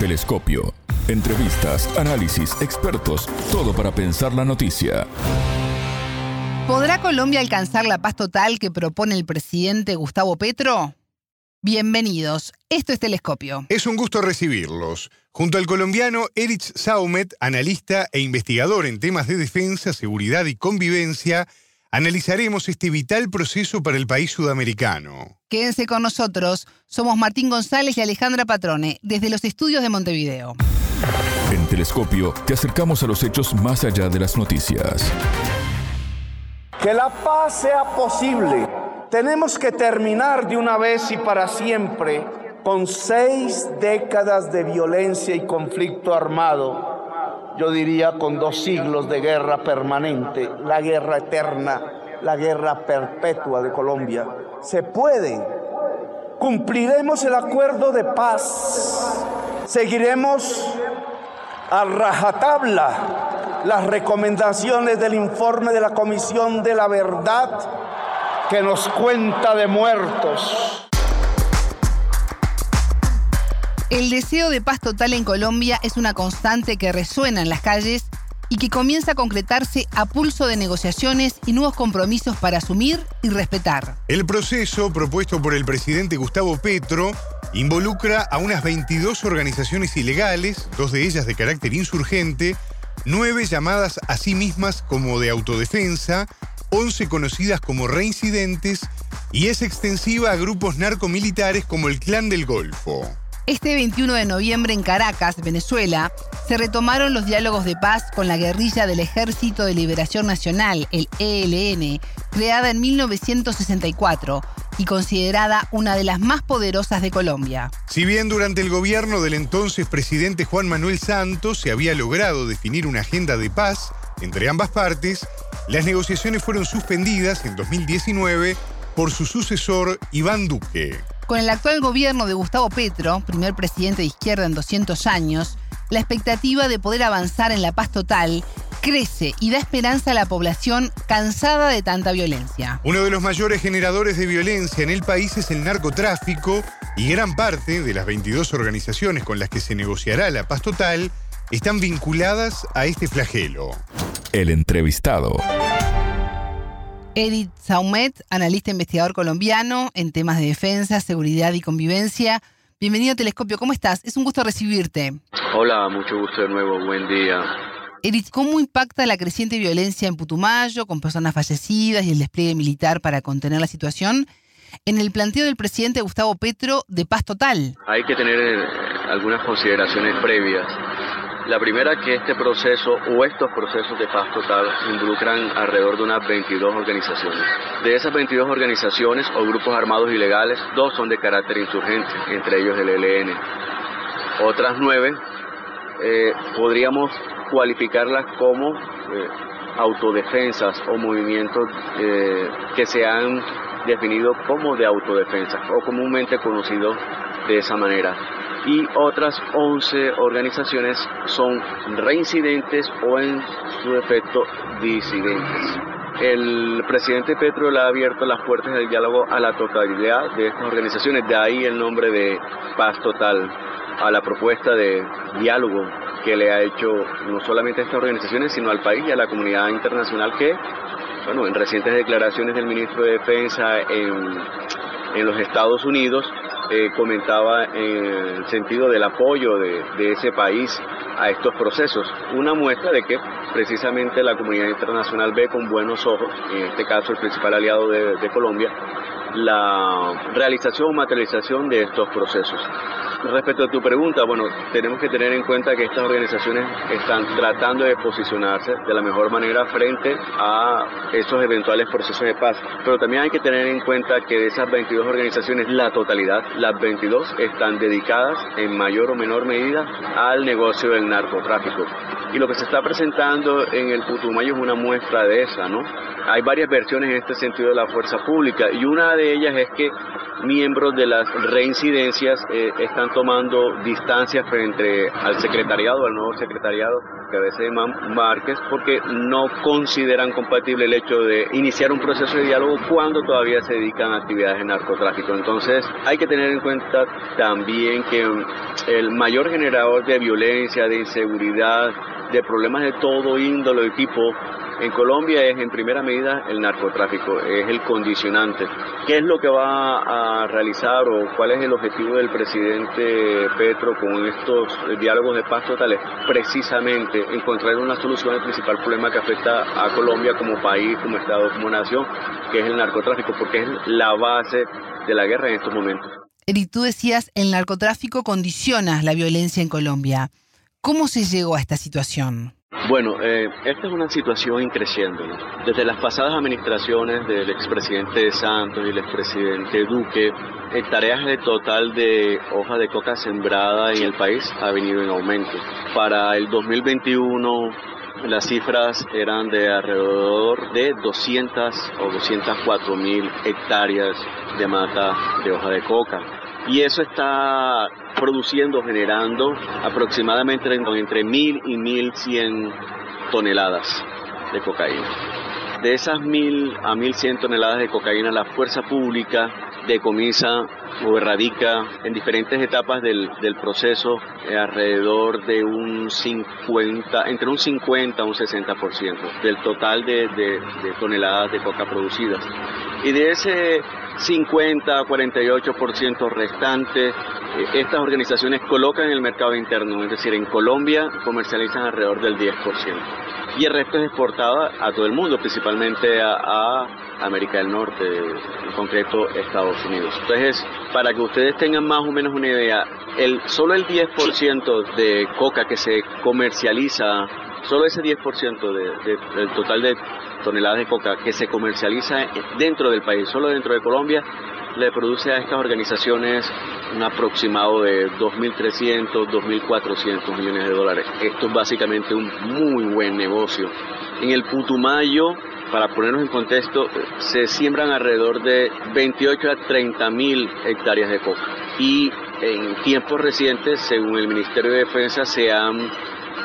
Telescopio. Entrevistas, análisis, expertos, todo para pensar la noticia. ¿Podrá Colombia alcanzar la paz total que propone el presidente Gustavo Petro? Bienvenidos, esto es Telescopio. Es un gusto recibirlos. Junto al colombiano Erich Saumet, analista e investigador en temas de defensa, seguridad y convivencia, analizaremos este vital proceso para el país sudamericano. Quédense con nosotros, somos Martín González y Alejandra Patrone, desde los estudios de Montevideo. En Telescopio te acercamos a los hechos más allá de las noticias. Que la paz sea posible tenemos que terminar de una vez y para siempre con seis décadas de violencia y conflicto armado, yo diría con dos siglos de guerra permanente, la guerra eterna, la guerra perpetua de Colombia. Se puede. Cumpliremos el acuerdo de paz. Seguiremos a rajatabla las recomendaciones del informe de la Comisión de la Verdad que nos cuenta de muertos. El deseo de paz total en Colombia es una constante que resuena en las calles y que comienza a concretarse a pulso de negociaciones y nuevos compromisos para asumir y respetar. El proceso propuesto por el presidente Gustavo Petro involucra a unas 22 organizaciones ilegales, dos de ellas de carácter insurgente, nueve llamadas a sí mismas como de autodefensa 11 conocidas como reincidentes y es extensiva a grupos narcomilitares como el Clan del Golfo. Este 21 de noviembre en Caracas, Venezuela, se retomaron los diálogos de paz con la guerrilla del Ejército de Liberación Nacional, el ELN, creada en 1964 y considerada una de las más poderosas de Colombia. Si bien durante el gobierno del entonces presidente Juan Manuel Santos se había logrado definir una agenda de paz entre ambas partes, las negociaciones fueron suspendidas en 2019 por su sucesor Iván Duque. Con el actual gobierno de Gustavo Petro, primer presidente de izquierda en 200 años, la expectativa de poder avanzar en la paz total crece y da esperanza a la población cansada de tanta violencia. Uno de los mayores generadores de violencia en el país es el narcotráfico y gran parte de las 22 organizaciones con las que se negociará la paz total están vinculadas a este flagelo. El entrevistado. Edith Saumet, analista e investigador colombiano en temas de defensa, seguridad y convivencia. Bienvenido a Telescopio, ¿cómo estás? Es un gusto recibirte. Hola, mucho gusto de nuevo, buen día. Edith, ¿cómo impacta la creciente violencia en Putumayo, con personas fallecidas y el despliegue militar para contener la situación, en el planteo del presidente Gustavo Petro de paz total? Hay que tener eh, algunas consideraciones previas. La primera que este proceso o estos procesos de paz total involucran alrededor de unas 22 organizaciones. De esas 22 organizaciones o grupos armados ilegales, dos son de carácter insurgente, entre ellos el ELN. Otras nueve eh, podríamos cualificarlas como eh, autodefensas o movimientos eh, que se han definido como de autodefensa o comúnmente conocidos de esa manera y otras 11 organizaciones son reincidentes o en su defecto disidentes. El presidente Petro le ha abierto las puertas del diálogo a la totalidad de estas organizaciones, de ahí el nombre de Paz Total, a la propuesta de diálogo que le ha hecho no solamente a estas organizaciones, sino al país y a la comunidad internacional que, bueno, en recientes declaraciones del ministro de Defensa en, en los Estados Unidos, eh, comentaba en el sentido del apoyo de, ese país a estos procesos. Una muestra de que precisamente la comunidad internacional ve con buenos ojos, en este caso el principal aliado de Colombia, la realización o materialización de estos procesos. Respecto a tu pregunta, bueno, tenemos que tener en cuenta que estas organizaciones están tratando de posicionarse de la mejor manera frente a esos eventuales procesos de paz. Pero también hay que tener en cuenta que de esas 22 organizaciones, la totalidad, las 22, están dedicadas en mayor o menor medida al negocio del narcotráfico. Y lo que se está presentando en el Putumayo es una muestra de esa, ¿no? Hay varias versiones en este sentido de la fuerza pública y una de ellas es que miembros de las reincidencias eh, están tomando distancias frente al secretariado, al nuevo secretariado que a veces Márquez, porque no consideran compatible el hecho de iniciar un proceso de diálogo cuando todavía se dedican a actividades de narcotráfico. Entonces hay que tener en cuenta también que el mayor generador de violencia, de inseguridad, de problemas de todo índole y tipo en Colombia es en primera medida el narcotráfico, es el condicionante. ¿Qué es lo que va a realizar o cuál es el objetivo del presidente Petro con estos diálogos de paz totales? Precisamente encontrar una solución al principal problema que afecta a Colombia como país, como Estado, como nación, que es el narcotráfico, porque es la base de la guerra en estos momentos. Eric, tú decías, el narcotráfico condiciona la violencia en Colombia. ¿Cómo se llegó a esta situación? Bueno, eh, esta es una situación increciente. Desde las pasadas administraciones del expresidente Santos y el expresidente Duque, el tareas de total de hoja de coca sembrada en el país ha venido en aumento. Para el 2021 las cifras eran de alrededor de 200 o 204 mil hectáreas de mata de hoja de coca y eso está produciendo, generando aproximadamente entre mil y mil cien toneladas de cocaína. De esas mil a mil cien toneladas de cocaína, la fuerza pública decomisa o erradica en diferentes etapas del, del proceso eh, alrededor de un 50, entre un 50 y un 60% del total de, de toneladas de coca producidas. Y de ese 50 48% restante, eh, estas organizaciones colocan en el mercado interno, es decir, en Colombia comercializan alrededor del 10%. Y el resto es exportado a todo el mundo, principalmente a, América del Norte, en concreto Estados Unidos. Entonces, para que ustedes tengan más o menos una idea, el, solo el 10% de coca que se comercializa, solo ese 10% de, del total de toneladas de coca que se comercializa dentro del país, solo dentro de Colombia, le produce a estas organizaciones un aproximado de 2.300, 2.400 millones de dólares. Esto es básicamente un muy buen negocio. En el Putumayo, para ponernos en contexto, se siembran alrededor de 28 a 30 mil hectáreas de coca. Y en tiempos recientes, según el Ministerio de Defensa, se han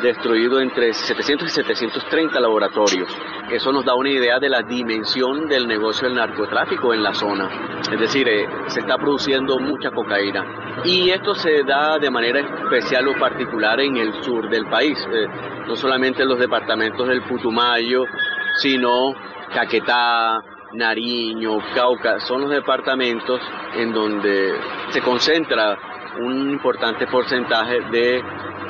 destruido entre 700 y 730 laboratorios. Eso nos da una idea de la dimensión del negocio del narcotráfico en la zona. Es decir, eh, se está produciendo mucha cocaína. Y esto se da de manera especial o particular en el sur del país, eh, no solamente en los departamentos del Putumayo, sino Caquetá, Nariño, Cauca, son los departamentos en donde se concentra un importante porcentaje de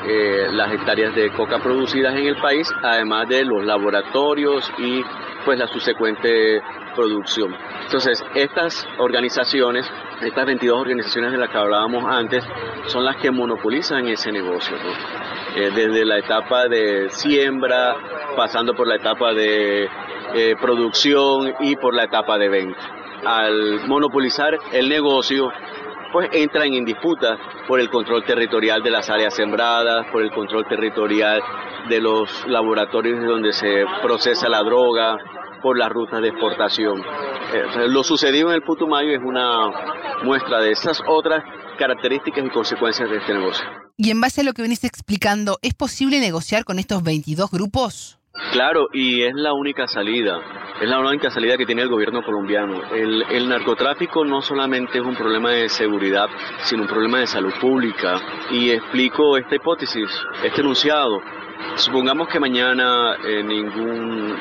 eh, las hectáreas de coca producidas en el país, además de los laboratorios y pues la subsecuente producción. Entonces, estas organizaciones, estas 22 organizaciones de las que hablábamos antes, son las que monopolizan ese negocio, eh, desde la etapa de siembra, pasando por la etapa de eh, producción y por la etapa de venta. Al monopolizar el negocio, pues entran en disputa por el control territorial de las áreas sembradas, por el control territorial de los laboratorios donde se procesa la droga, por las rutas de exportación. Eh, lo sucedido en el Putumayo es una muestra de esas otras características y consecuencias de este negocio. Y en base a lo que venís explicando, ¿es posible negociar con estos 22 grupos? Claro, y es la única salida, es la única salida que tiene el gobierno colombiano. El, el, narcotráfico no solamente es un problema de seguridad, sino un problema de salud pública. Y explico esta hipótesis, este enunciado. Supongamos que mañana eh, ningún,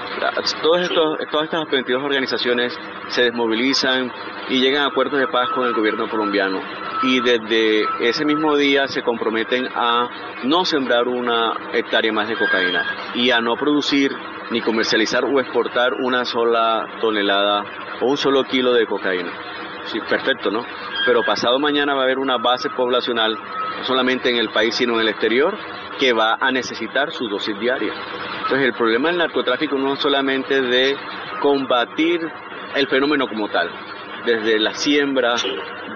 todos estos, todas estas 22 organizaciones se desmovilizan y llegan a acuerdos de paz con el gobierno colombiano y desde ese mismo día se comprometen a no sembrar una hectárea más de cocaína y a no producir ni comercializar o exportar una sola tonelada o un solo kilo de cocaína. Sí, perfecto, ¿no? Pero pasado mañana va a haber una base poblacional, no solamente en el país, sino en el exterior, que va a necesitar su dosis diaria. Entonces, el problema del narcotráfico no es solamente de combatir el fenómeno como tal, desde la siembra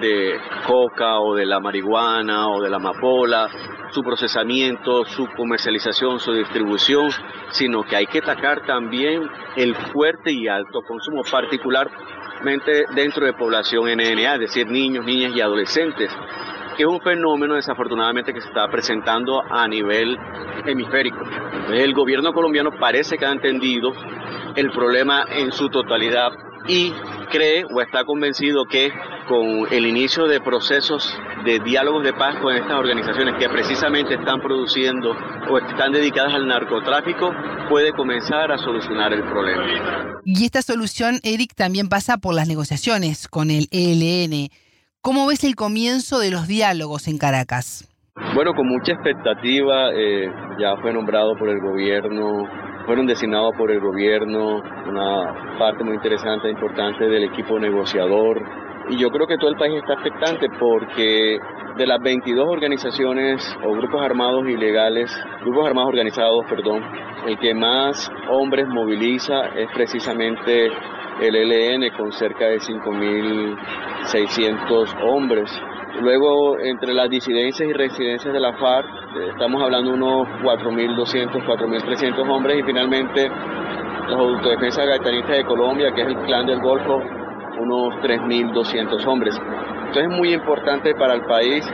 de coca o de la marihuana o de la amapola, su procesamiento, su comercialización, su distribución, sino que hay que atacar también el fuerte y alto consumo, particularmente dentro de población NNA, es decir, niños, niñas y adolescentes. que es un fenómeno desafortunadamente que se está presentando a nivel hemisférico. El gobierno colombiano parece que ha entendido el problema en su totalidad y cree o está convencido que con el inicio de procesos de diálogos de paz con estas organizaciones que precisamente están produciendo o están dedicadas al narcotráfico, puede comenzar a solucionar el problema. Y esta solución, Eric, también pasa por las negociaciones con el ELN. ¿Cómo ves el comienzo de los diálogos en Caracas? Bueno, con mucha expectativa, eh, ya fue nombrado por el gobierno fueron designados por el gobierno, una parte muy interesante e importante del equipo negociador. Y yo creo que todo el país está expectante porque de las 22 organizaciones o grupos armados ilegales, grupos armados organizados, perdón, el que más hombres moviliza es precisamente el ELN con cerca de 5.600 hombres. Luego, entre las disidencias y residencias de la FARC, eh, estamos hablando de unos 4.200, 4.300 hombres y finalmente los autodefensas gaitanistas de Colombia, que es el clan del Golfo, unos 3.200 hombres. Entonces es muy importante para el país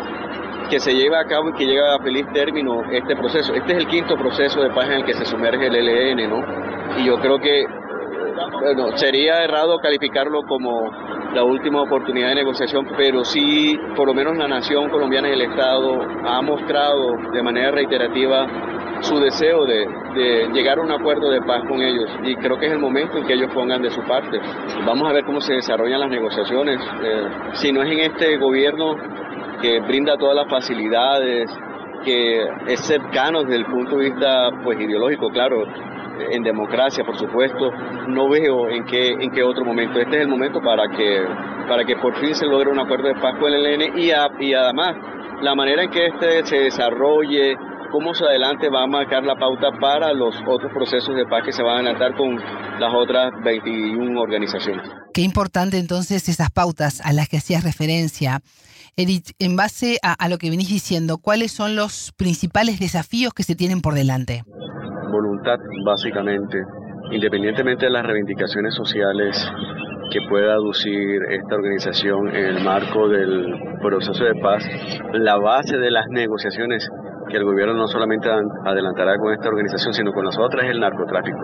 que se lleve a cabo y que llegue a feliz término este proceso. Este es el quinto proceso de paz en el que se sumerge el ELN, ¿no? Y yo creo que bueno, sería errado calificarlo como la última oportunidad de negociación, pero sí, por lo menos la nación colombiana y el Estado ha mostrado de manera reiterativa su deseo de, llegar a un acuerdo de paz con ellos y creo que es el momento en que ellos pongan de su parte. Vamos a ver cómo se desarrollan las negociaciones. Eh, si no es en este gobierno que brinda todas las facilidades, que es cercano desde el punto de vista pues ideológico, claro, en democracia, por supuesto. No veo en qué, en qué otro momento. Este es el momento para que, para que por fin se logre un acuerdo de paz con el ELN y, y además la manera en que este se desarrolle, cómo se adelante va a marcar la pauta para los otros procesos de paz que se van a adelantar con las otras 21 organizaciones. Qué importante entonces esas pautas a las que hacías referencia. Edith, en base a, a lo que venís diciendo, ¿cuáles son los principales desafíos que se tienen por delante? Voluntad, básicamente, independientemente de las reivindicaciones sociales que pueda aducir esta organización en el marco del proceso de paz, la base de las negociaciones que el gobierno no solamente adelantará con esta organización, sino con las otras, es el narcotráfico.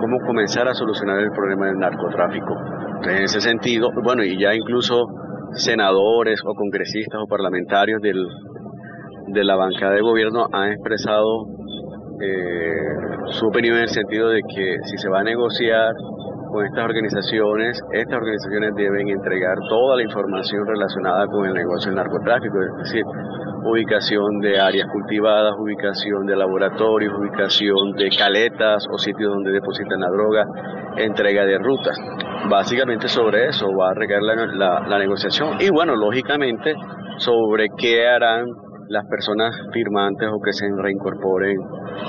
Cómo comenzar a solucionar el problema del narcotráfico. En ese sentido, bueno, y ya incluso senadores o congresistas o parlamentarios del, de la bancada de gobierno han expresado eh, su opinión en el sentido de que si se va a negociar con estas organizaciones, estas organizaciones deben entregar toda la información relacionada con el negocio del narcotráfico, es decir, ubicación de áreas cultivadas, ubicación de laboratorios, ubicación de caletas o sitios donde depositan la droga, entrega de rutas. Básicamente sobre eso va a recaer la, la negociación y bueno, lógicamente sobre qué harán las personas firmantes o que se reincorporen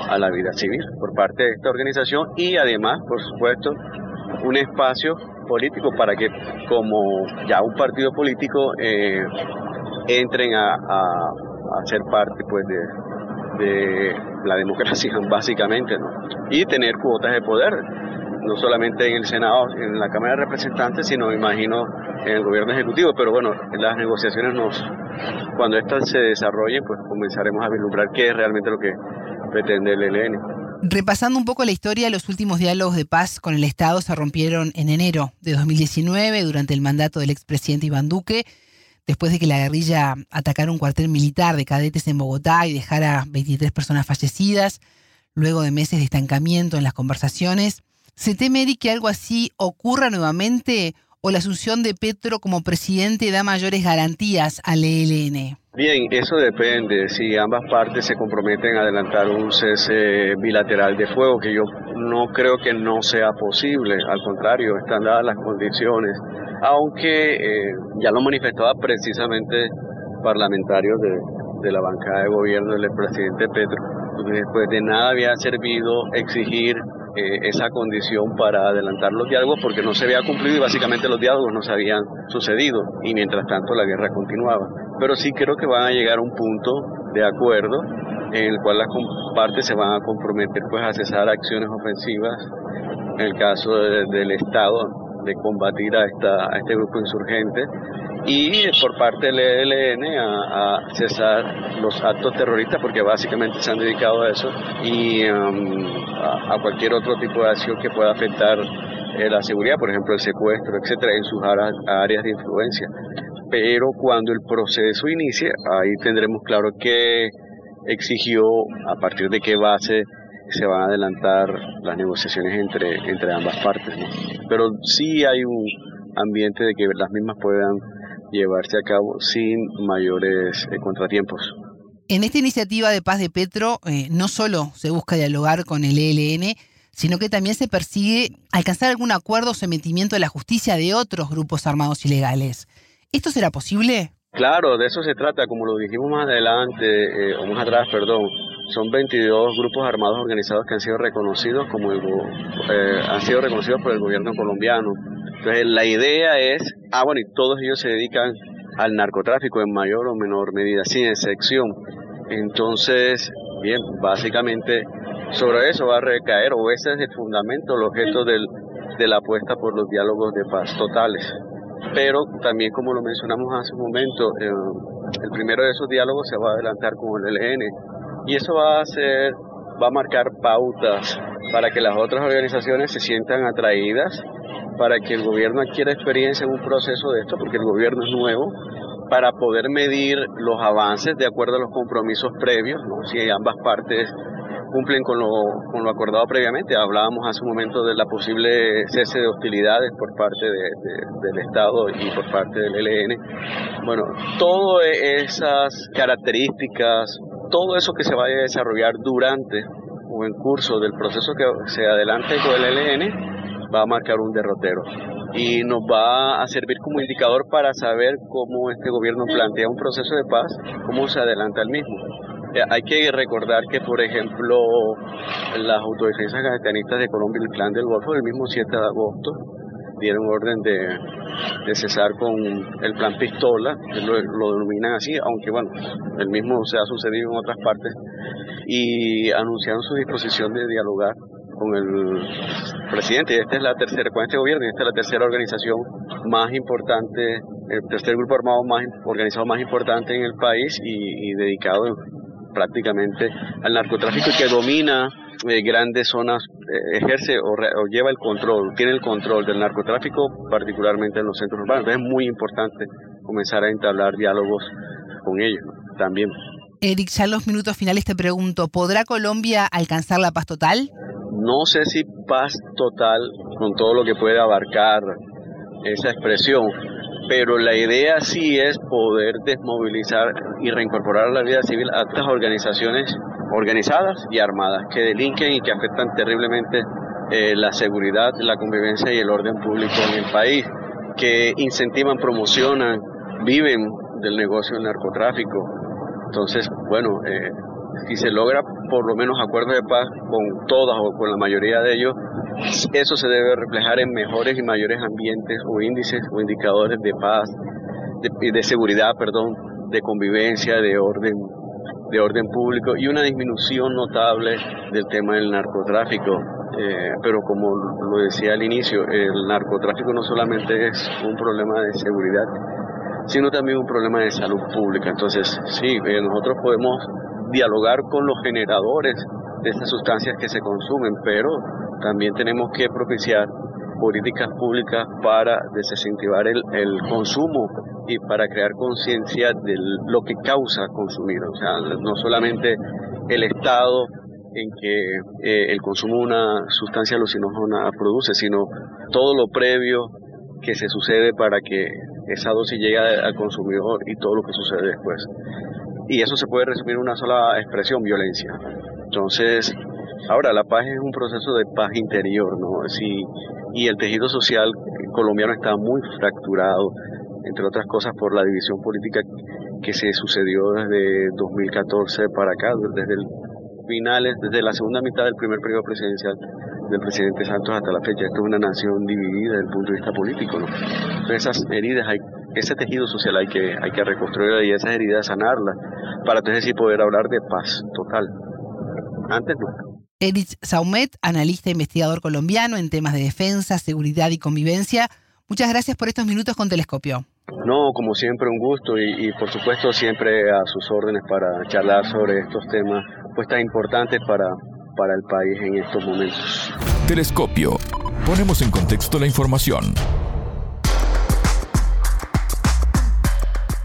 a la vida civil por parte de esta organización y además, por supuesto, un espacio político para que como ya un partido político eh, entren a, ser parte pues de, de la democracia básicamente ¿no? y tener cuotas de poder no solamente en el Senado, en la Cámara de Representantes, sino imagino en el gobierno ejecutivo, pero bueno, en las negociaciones nos, cuando estas se desarrollen, pues comenzaremos a vislumbrar qué es realmente lo que pretende el ELN. Repasando un poco la historia, los últimos diálogos de paz con el Estado se rompieron en enero de 2019 durante el mandato del expresidente Iván Duque, después de que la guerrilla atacara un cuartel militar de cadetes en Bogotá y dejara 23 personas fallecidas, luego de meses de estancamiento en las conversaciones. ¿Se teme, que algo así ocurra nuevamente o la asunción de Petro como presidente da mayores garantías al ELN? Bien, eso depende. Si ambas partes se comprometen a adelantar un cese bilateral de fuego, que yo no creo que no sea posible, al contrario, están dadas las condiciones, aunque eh, ya lo manifestaba precisamente parlamentarios de, de la bancada de gobierno del presidente Petro, después de nada había servido exigir eh, esa condición para adelantar los diálogos porque no se había cumplido y básicamente los diálogos no se habían sucedido y mientras tanto la guerra continuaba. Pero sí creo que van a llegar a un punto de acuerdo en el cual las partes se van a comprometer pues a cesar acciones ofensivas en el caso del Estado de combatir a, esta, a este grupo insurgente y por parte del ELN a, cesar los actos terroristas porque básicamente se han dedicado a eso y um, a, cualquier otro tipo de acción que pueda afectar eh, la seguridad, por ejemplo el secuestro, etcétera, en sus áreas de influencia. Pero cuando el proceso inicie, ahí tendremos claro que exigió a partir de qué base se van a adelantar las negociaciones entre, entre ambas partes. Pero sí hay un ambiente de que las mismas puedan llevarse a cabo sin mayores eh, contratiempos. En esta iniciativa de paz de Petro eh, no solo se busca dialogar con el ELN, sino que también se persigue alcanzar algún acuerdo o sometimiento de la justicia de otros grupos armados ilegales. ¿Esto será posible? Claro, de eso se trata, como lo dijimos más adelante, eh, o más atrás, perdón, son 22 grupos armados organizados que han sido reconocidos como han sido reconocidos por el gobierno colombiano entonces la idea es, ah bueno, y todos ellos se dedican al narcotráfico en mayor o menor medida, sin excepción. Entonces, bien, básicamente sobre eso va a recaer, o ese es el fundamento, el objeto del, de la apuesta por los diálogos de paz totales. Pero también, como lo mencionamos hace un momento, eh, el primero de esos diálogos se va a adelantar con el LN y eso va a ser, va a marcar pautas para que las otras organizaciones se sientan atraídas para que el gobierno adquiera experiencia en un proceso de esto, porque el gobierno es nuevo, para poder medir los avances de acuerdo a los compromisos previos, si ambas partes cumplen con lo, acordado previamente. Hablábamos hace un momento de la posible cese de hostilidades por parte del Estado y por parte del ELN. Bueno, todas esas características, todo eso que se vaya a desarrollar durante o en curso del proceso que se adelante con el ELN, va a marcar un derrotero y nos va a servir como indicador para saber cómo este gobierno plantea un proceso de paz, cómo se adelanta el mismo. Eh, hay que recordar que, por ejemplo, las autodefensas gavetanistas de Colombia, el Plan del Golfo, el mismo 7 de agosto, dieron orden de, cesar con el plan pistola, lo, lo, denominan así, aunque bueno, el mismo se ha sucedido en otras partes, y anunciaron su disposición de dialogar con el presidente. Esta es la tercera, con este gobierno, esta es la tercera organización más importante, el tercer grupo armado más organizado más importante en el país y, dedicado prácticamente al narcotráfico y que domina eh, grandes zonas, ejerce o, lleva el control, tiene el control del narcotráfico, particularmente en los centros urbanos. Entonces es muy importante comenzar a entablar diálogos con ellos también. Eric, ya en los minutos finales te pregunto, ¿podrá Colombia alcanzar la paz total? No sé si paz total con todo lo que puede abarcar esa expresión, pero la idea sí es poder desmovilizar y reincorporar a la vida civil a estas organizaciones organizadas y armadas que delinquen y que afectan terriblemente eh, la seguridad, la convivencia y el orden público en el país, que incentivan, promocionan, viven del negocio del narcotráfico. Entonces, bueno, eh, si se logra por lo menos acuerdos de paz con todas o con la mayoría de ellos, eso se debe reflejar en mejores y mayores ambientes o índices o indicadores de paz, de, de seguridad, perdón, de convivencia, de orden de orden público y una disminución notable del tema del narcotráfico. Eh, pero como lo decía al inicio, el narcotráfico no solamente es un problema de seguridad, sino también un problema de salud pública. Entonces, sí, eh, nosotros podemos dialogar con los generadores de estas sustancias que se consumen, pero también tenemos que propiciar políticas públicas para desincentivar el, el consumo y para crear conciencia de lo que causa consumir. O sea, no solamente el estado en que eh, el consumo de una sustancia alucinógena produce, sino todo lo previo que se sucede para que esa dosis llegue al consumidor y todo lo que sucede después y eso se puede resumir en una sola expresión, violencia. Entonces, ahora la paz es un proceso de paz interior, ¿no? Sí, y el tejido social colombiano está muy fracturado, entre otras cosas por la división política que se sucedió desde 2014 para acá, desde el finales, desde la segunda mitad del primer periodo presidencial del presidente Santos hasta la fecha. Esto es una nación dividida desde el punto de vista político, ¿no? Entonces esas heridas hay ese tejido social hay que, hay que reconstruirla y esas heridas sanarlas para entonces sí poder hablar de paz total. Antes no. Erich Saumet, analista e investigador colombiano en temas de defensa, seguridad y convivencia. Muchas gracias por estos minutos con Telescopio. No, como siempre un gusto y, por supuesto siempre a sus órdenes para charlar sobre estos temas pues tan importantes para, para el país en estos momentos. Telescopio. Ponemos en contexto la información.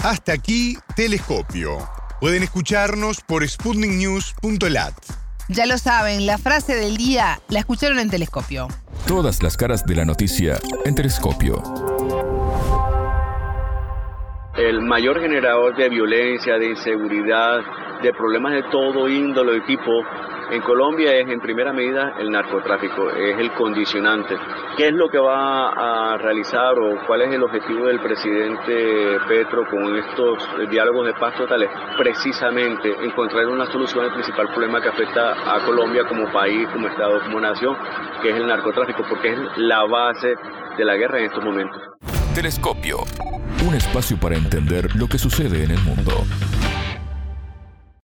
Hasta aquí, Telescopio. Pueden escucharnos por sputniknews.lat. Ya lo saben, la frase del día la escucharon en Telescopio. Todas las caras de la noticia en Telescopio. El mayor generador de violencia, de inseguridad, de problemas de todo índole y tipo en Colombia es en primera medida el narcotráfico, es el condicionante. ¿Qué es lo que va a realizar o cuál es el objetivo del presidente Petro con estos diálogos de paz totales? Precisamente encontrar una solución al principal problema que afecta a Colombia como país, como Estado, como nación, que es el narcotráfico, porque es la base de la guerra en estos momentos. Telescopio, un espacio para entender lo que sucede en el mundo.